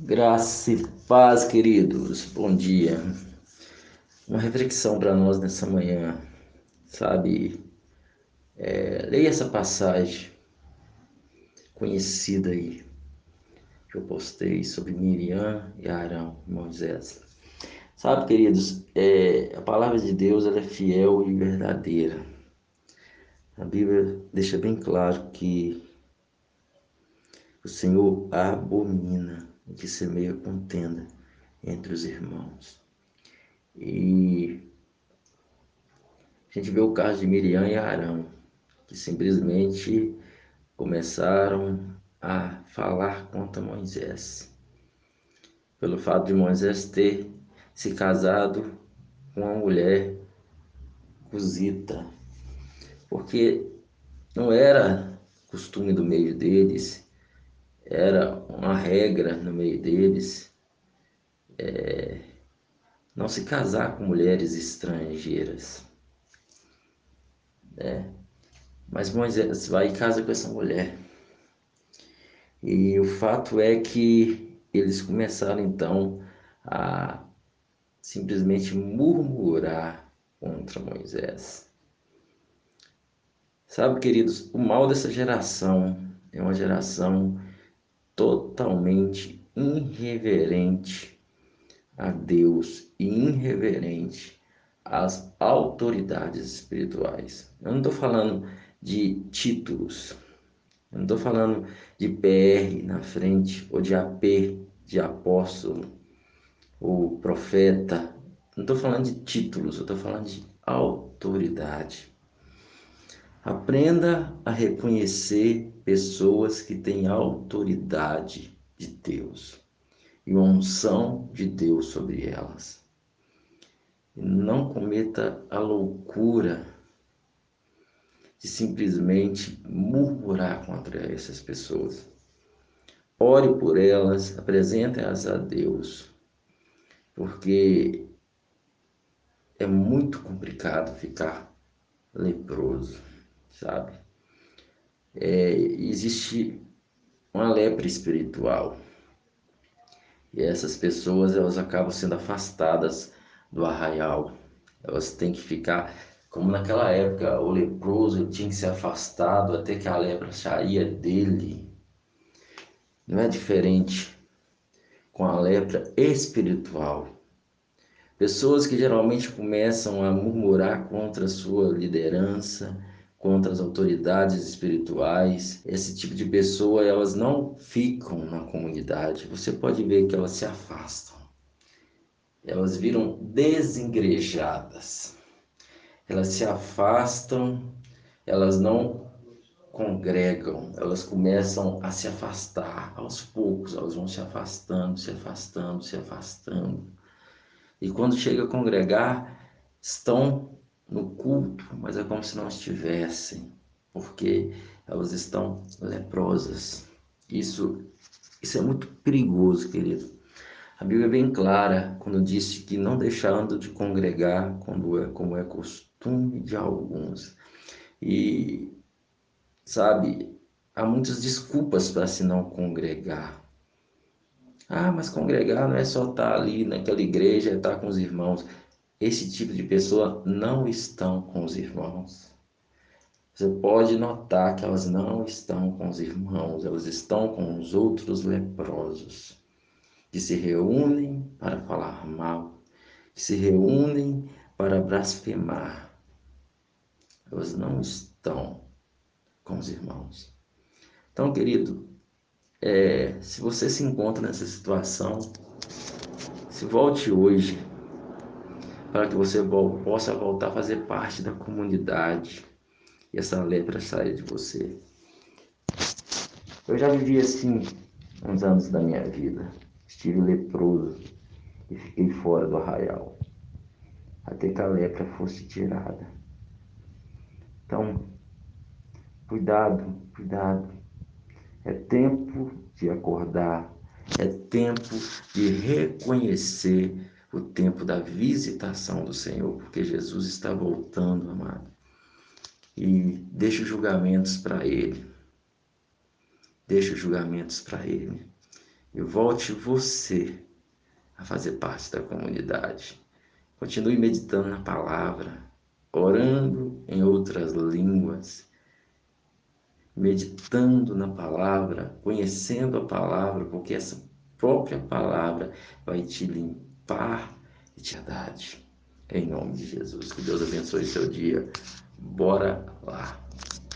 Graça e paz, queridos. Bom dia. Uma reflexão para nós nessa manhã, sabe? É, leia essa passagem conhecida aí que eu postei sobre Miriam e Arão, Moisés. Sabe, queridos, é, a palavra de Deus ela é fiel e verdadeira. A Bíblia deixa bem claro que o Senhor abomina o que semeia contenda entre os irmãos. E a gente vê o caso de Miriam e Arão, que simplesmente começaram a falar contra Moisés. Pelo fato de Moisés ter se casado com uma mulher cozita, porque não era costume do meio deles era uma regra no meio deles é, não se casar com mulheres estrangeiras. Né? Mas Moisés vai e casa com essa mulher. E o fato é que eles começaram então a simplesmente murmurar contra Moisés. Sabe, queridos, o mal dessa geração é uma geração totalmente irreverente a Deus e irreverente às autoridades espirituais. Eu não estou falando de títulos, eu não estou falando de PR na frente ou de AP, de apóstolo ou profeta. Não estou falando de títulos, eu estou falando de autoridade. Aprenda a reconhecer pessoas que têm autoridade de Deus e uma unção de Deus sobre elas. Não cometa a loucura de simplesmente murmurar contra essas pessoas. Ore por elas, apresente-as a Deus, porque é muito complicado ficar leproso sabe? É, existe uma lepra espiritual e essas pessoas elas acabam sendo afastadas do arraial. Elas têm que ficar como naquela época o leproso tinha que ser afastado até que a lepra saía dele. Não é diferente com a lepra espiritual. Pessoas que geralmente começam a murmurar contra a sua liderança, contra as autoridades espirituais. Esse tipo de pessoa, elas não ficam na comunidade. Você pode ver que elas se afastam. Elas viram desengrejadas. Elas se afastam, elas não congregam, elas começam a se afastar aos poucos, elas vão se afastando, se afastando, se afastando. E quando chega a congregar, estão no culto, mas é como se não estivessem, porque elas estão leprosas. Isso, isso é muito perigoso, querido. A Bíblia é bem clara quando disse que não deixando de congregar, quando é, como é costume de alguns. E, sabe, há muitas desculpas para se não congregar. Ah, mas congregar não é só estar ali naquela igreja, estar com os irmãos esse tipo de pessoa não estão com os irmãos. Você pode notar que elas não estão com os irmãos, elas estão com os outros leprosos, que se reúnem para falar mal, que se reúnem para blasfemar. Elas não estão com os irmãos. Então, querido, é, se você se encontra nessa situação, se volte hoje para que você possa voltar a fazer parte da comunidade e essa lepra saia de você. Eu já vivi assim uns anos da minha vida. Estive leproso e fiquei fora do arraial, até que a lepra fosse tirada. Então, cuidado, cuidado. É tempo de acordar, é tempo de reconhecer o tempo da visitação do Senhor, porque Jesus está voltando, amado. E deixa os julgamentos para Ele. Deixa os julgamentos para Ele. e volte você a fazer parte da comunidade. Continue meditando na palavra, orando em outras línguas, meditando na palavra, conhecendo a palavra, porque essa própria palavra vai te limpar e te dar. Em nome de Jesus. Que Deus abençoe seu dia. Bora lá.